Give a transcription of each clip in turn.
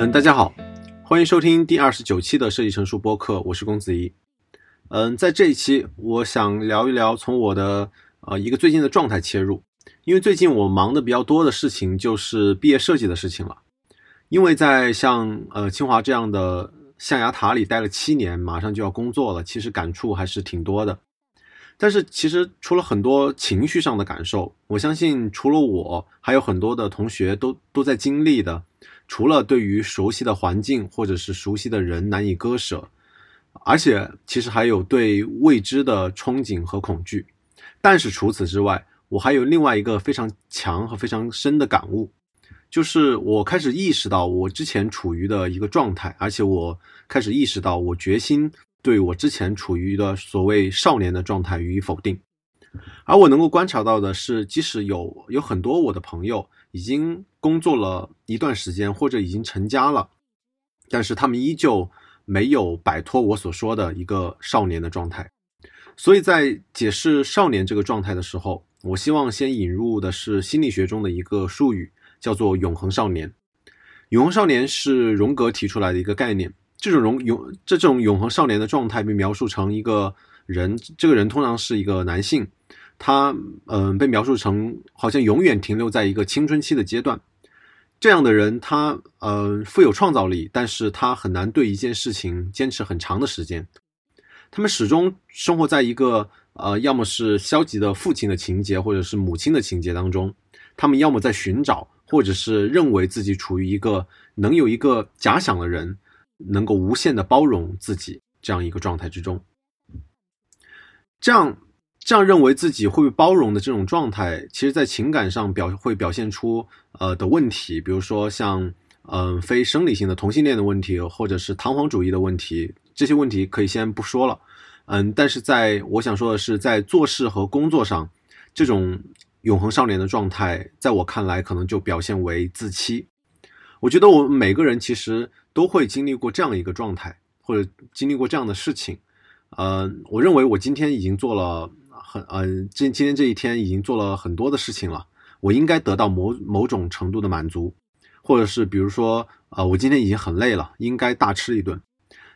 嗯，大家好，欢迎收听第二十九期的设计成熟播客，我是公子怡。嗯，在这一期，我想聊一聊从我的呃一个最近的状态切入，因为最近我忙的比较多的事情就是毕业设计的事情了。因为在像呃清华这样的象牙塔里待了七年，马上就要工作了，其实感触还是挺多的。但是其实除了很多情绪上的感受，我相信除了我，还有很多的同学都都在经历的。除了对于熟悉的环境或者是熟悉的人难以割舍，而且其实还有对未知的憧憬和恐惧。但是除此之外，我还有另外一个非常强和非常深的感悟，就是我开始意识到我之前处于的一个状态，而且我开始意识到我决心对我之前处于的所谓少年的状态予以否定。而我能够观察到的是，即使有有很多我的朋友已经工作了一段时间，或者已经成家了，但是他们依旧没有摆脱我所说的一个少年的状态。所以在解释少年这个状态的时候，我希望先引入的是心理学中的一个术语，叫做“永恒少年”。永恒少年是荣格提出来的一个概念。这种永永这种永恒少年的状态被描述成一个人，这个人通常是一个男性。他嗯被描述成好像永远停留在一个青春期的阶段，这样的人他呃富有创造力，但是他很难对一件事情坚持很长的时间。他们始终生活在一个呃要么是消极的父亲的情节，或者是母亲的情节当中。他们要么在寻找，或者是认为自己处于一个能有一个假想的人能够无限的包容自己这样一个状态之中。这样。这样认为自己会被包容的这种状态，其实，在情感上表会表现出呃的问题，比如说像嗯非生理性的同性恋的问题，或者是弹簧主义的问题，这些问题可以先不说了，嗯，但是在我想说的是，在做事和工作上，这种永恒少年的状态，在我看来，可能就表现为自欺。我觉得我们每个人其实都会经历过这样一个状态，或者经历过这样的事情，呃，我认为我今天已经做了。很嗯，今今天这一天已经做了很多的事情了，我应该得到某某种程度的满足，或者是比如说，呃，我今天已经很累了，应该大吃一顿。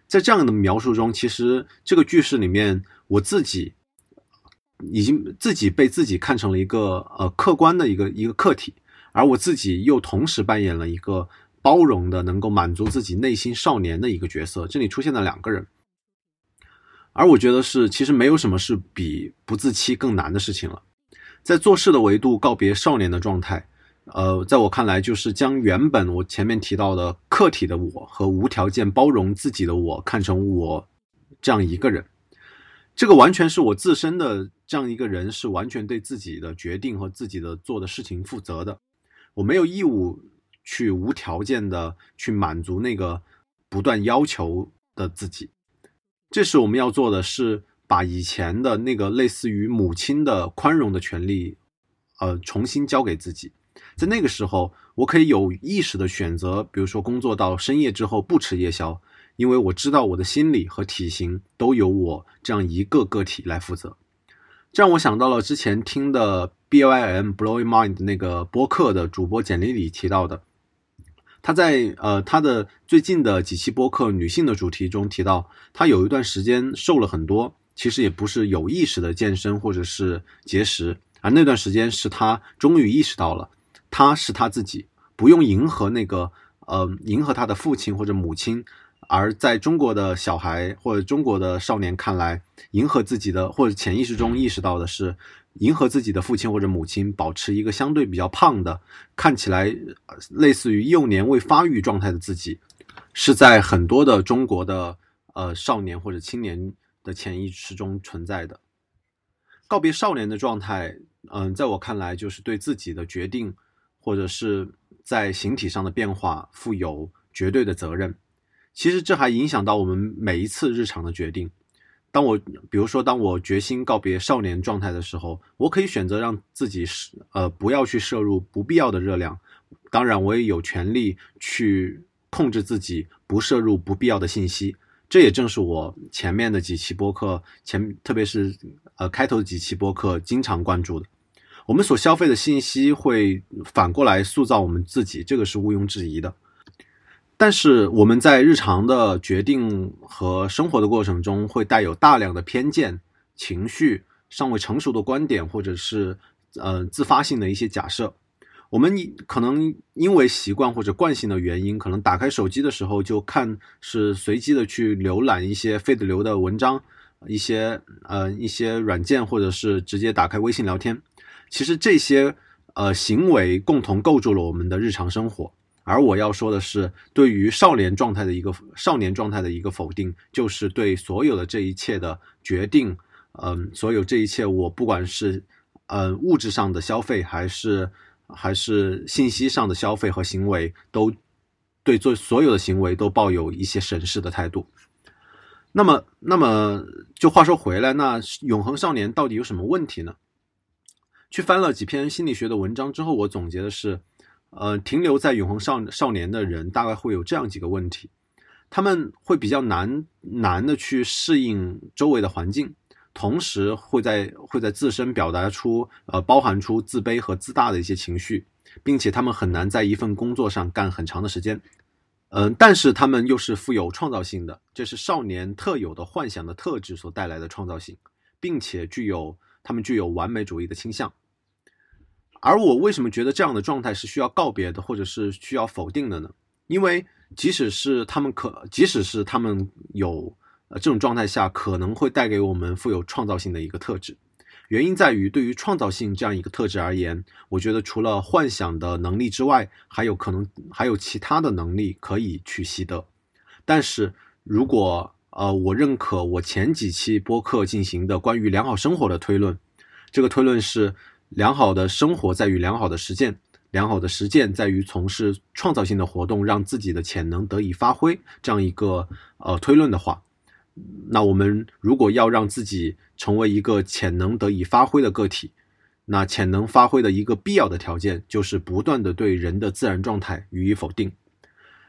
在这样的描述中，其实这个句式里面，我自己已经自己被自己看成了一个呃客观的一个一个客体，而我自己又同时扮演了一个包容的、能够满足自己内心少年的一个角色。这里出现了两个人。而我觉得是，其实没有什么是比不自欺更难的事情了。在做事的维度告别少年的状态，呃，在我看来，就是将原本我前面提到的客体的我和无条件包容自己的我看成我这样一个人。这个完全是我自身的这样一个人，是完全对自己的决定和自己的做的事情负责的。我没有义务去无条件的去满足那个不断要求的自己。这时我们要做的是把以前的那个类似于母亲的宽容的权利，呃，重新交给自己。在那个时候，我可以有意识的选择，比如说工作到深夜之后不吃夜宵，因为我知道我的心理和体型都由我这样一个个体来负责。这让我想到了之前听的 B Y M Blowing Mind 那个播客的主播简历里提到的。他在呃他的最近的几期播客女性的主题中提到，他有一段时间瘦了很多，其实也不是有意识的健身或者是节食，而那段时间是他终于意识到了，他是他自己，不用迎合那个呃迎合他的父亲或者母亲，而在中国的小孩或者中国的少年看来，迎合自己的或者潜意识中意识到的是。迎合自己的父亲或者母亲，保持一个相对比较胖的，看起来类似于幼年未发育状态的自己，是在很多的中国的呃少年或者青年的潜意识中存在的。告别少年的状态，嗯，在我看来就是对自己的决定或者是在形体上的变化负有绝对的责任。其实这还影响到我们每一次日常的决定。当我比如说，当我决心告别少年状态的时候，我可以选择让自己是呃不要去摄入不必要的热量。当然，我也有权利去控制自己不摄入不必要的信息。这也正是我前面的几期播客前，特别是呃开头几期播客经常关注的。我们所消费的信息会反过来塑造我们自己，这个是毋庸置疑的。但是我们在日常的决定和生活的过程中，会带有大量的偏见、情绪、尚未成熟的观点，或者是呃自发性的一些假设。我们可能因为习惯或者惯性的原因，可能打开手机的时候就看是随机的去浏览一些非得流的文章，一些呃一些软件，或者是直接打开微信聊天。其实这些呃行为共同构筑了我们的日常生活。而我要说的是，对于少年状态的一个少年状态的一个否定，就是对所有的这一切的决定，嗯，所有这一切，我不管是嗯物质上的消费，还是。还是信息上的消费和行为，都对做所有的行为都抱有一些审视的态度。那么，那么就话说回来，那永恒少年到底有什么问题呢？去翻了几篇心理学的文章之后，我总结的是，呃，停留在永恒少少年的人大概会有这样几个问题：他们会比较难难的去适应周围的环境。同时会在会在自身表达出呃包含出自卑和自大的一些情绪，并且他们很难在一份工作上干很长的时间，嗯，但是他们又是富有创造性的，这是少年特有的幻想的特质所带来的创造性，并且具有他们具有完美主义的倾向。而我为什么觉得这样的状态是需要告别的，或者是需要否定的呢？因为即使是他们可，即使是他们有。呃，这种状态下可能会带给我们富有创造性的一个特质，原因在于对于创造性这样一个特质而言，我觉得除了幻想的能力之外，还有可能还有其他的能力可以去习得。但是如果呃，我认可我前几期播客进行的关于良好生活的推论，这个推论是良好的生活在于良好的实践，良好的实践在于从事创造性的活动，让自己的潜能得以发挥这样一个呃推论的话。那我们如果要让自己成为一个潜能得以发挥的个体，那潜能发挥的一个必要的条件就是不断的对人的自然状态予以否定。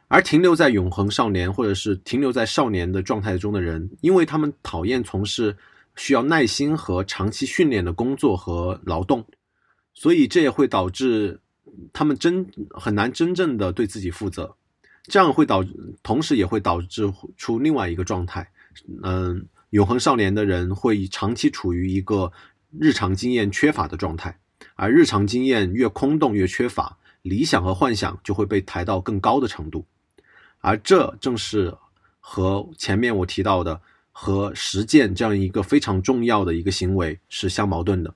而停留在永恒少年或者是停留在少年的状态中的人，因为他们讨厌从事需要耐心和长期训练的工作和劳动，所以这也会导致他们真很难真正的对自己负责。这样会导，同时也会导致出另外一个状态。嗯，永恒少年的人会长期处于一个日常经验缺乏的状态，而日常经验越空洞越缺乏，理想和幻想就会被抬到更高的程度，而这正是和前面我提到的和实践这样一个非常重要的一个行为是相矛盾的。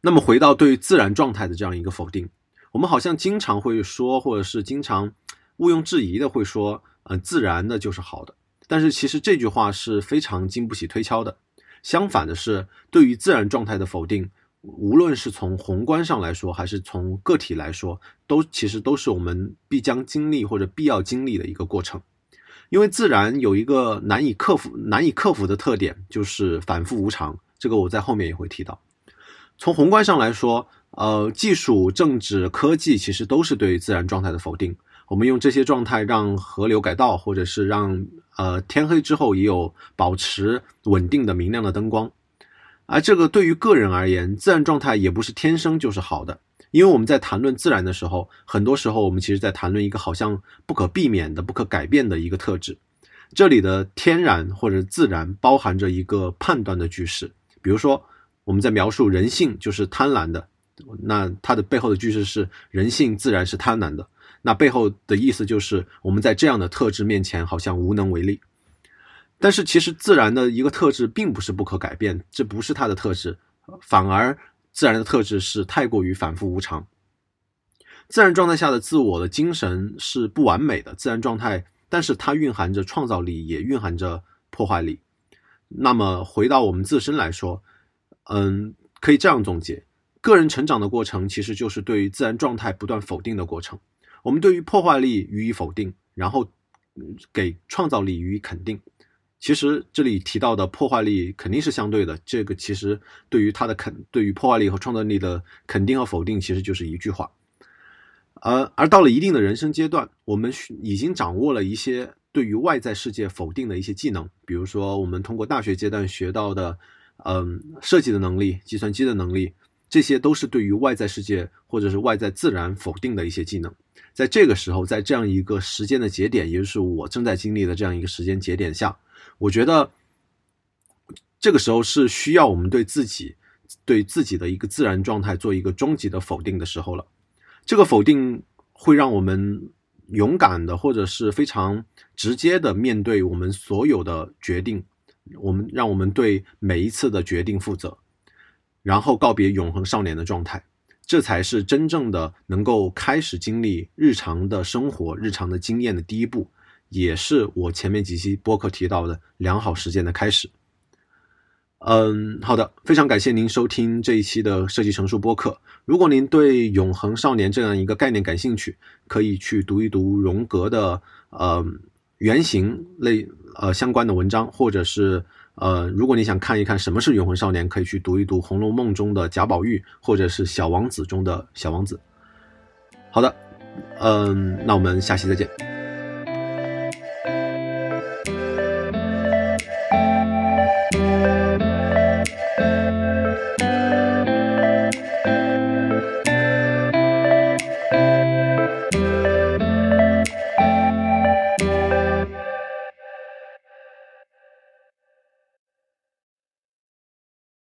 那么回到对于自然状态的这样一个否定，我们好像经常会说，或者是经常毋庸置疑的会说，呃，自然的就是好的。但是其实这句话是非常经不起推敲的。相反的是，对于自然状态的否定，无论是从宏观上来说，还是从个体来说，都其实都是我们必将经历或者必要经历的一个过程。因为自然有一个难以克服、难以克服的特点，就是反复无常。这个我在后面也会提到。从宏观上来说，呃，技术、政治、科技其实都是对自然状态的否定。我们用这些状态让河流改道，或者是让呃天黑之后也有保持稳定的明亮的灯光，而这个对于个人而言，自然状态也不是天生就是好的，因为我们在谈论自然的时候，很多时候我们其实在谈论一个好像不可避免的、不可改变的一个特质。这里的天然或者自然包含着一个判断的句式，比如说我们在描述人性就是贪婪的，那它的背后的句式是人性自然是贪婪的。那背后的意思就是，我们在这样的特质面前好像无能为力。但是其实自然的一个特质并不是不可改变，这不是它的特质，反而自然的特质是太过于反复无常。自然状态下的自我的精神是不完美的，自然状态，但是它蕴含着创造力，也蕴含着破坏力。那么回到我们自身来说，嗯，可以这样总结：个人成长的过程其实就是对于自然状态不断否定的过程。我们对于破坏力予以否定，然后给创造力予以肯定。其实这里提到的破坏力肯定是相对的，这个其实对于它的肯，对于破坏力和创造力的肯定和否定，其实就是一句话。而而到了一定的人生阶段，我们已经掌握了一些对于外在世界否定的一些技能，比如说我们通过大学阶段学到的，嗯，设计的能力、计算机的能力，这些都是对于外在世界或者是外在自然否定的一些技能。在这个时候，在这样一个时间的节点，也就是我正在经历的这样一个时间节点下，我觉得这个时候是需要我们对自己、对自己的一个自然状态做一个终极的否定的时候了。这个否定会让我们勇敢的，或者是非常直接的面对我们所有的决定，我们让我们对每一次的决定负责，然后告别永恒少年的状态。这才是真正的能够开始经历日常的生活、日常的经验的第一步，也是我前面几期播客提到的良好实践的开始。嗯，好的，非常感谢您收听这一期的设计成熟播客。如果您对永恒少年这样一个概念感兴趣，可以去读一读荣格的呃原型类呃相关的文章，或者是。呃，如果你想看一看什么是永恒少年，可以去读一读《红楼梦》中的贾宝玉，或者是《小王子》中的小王子。好的，嗯，那我们下期再见。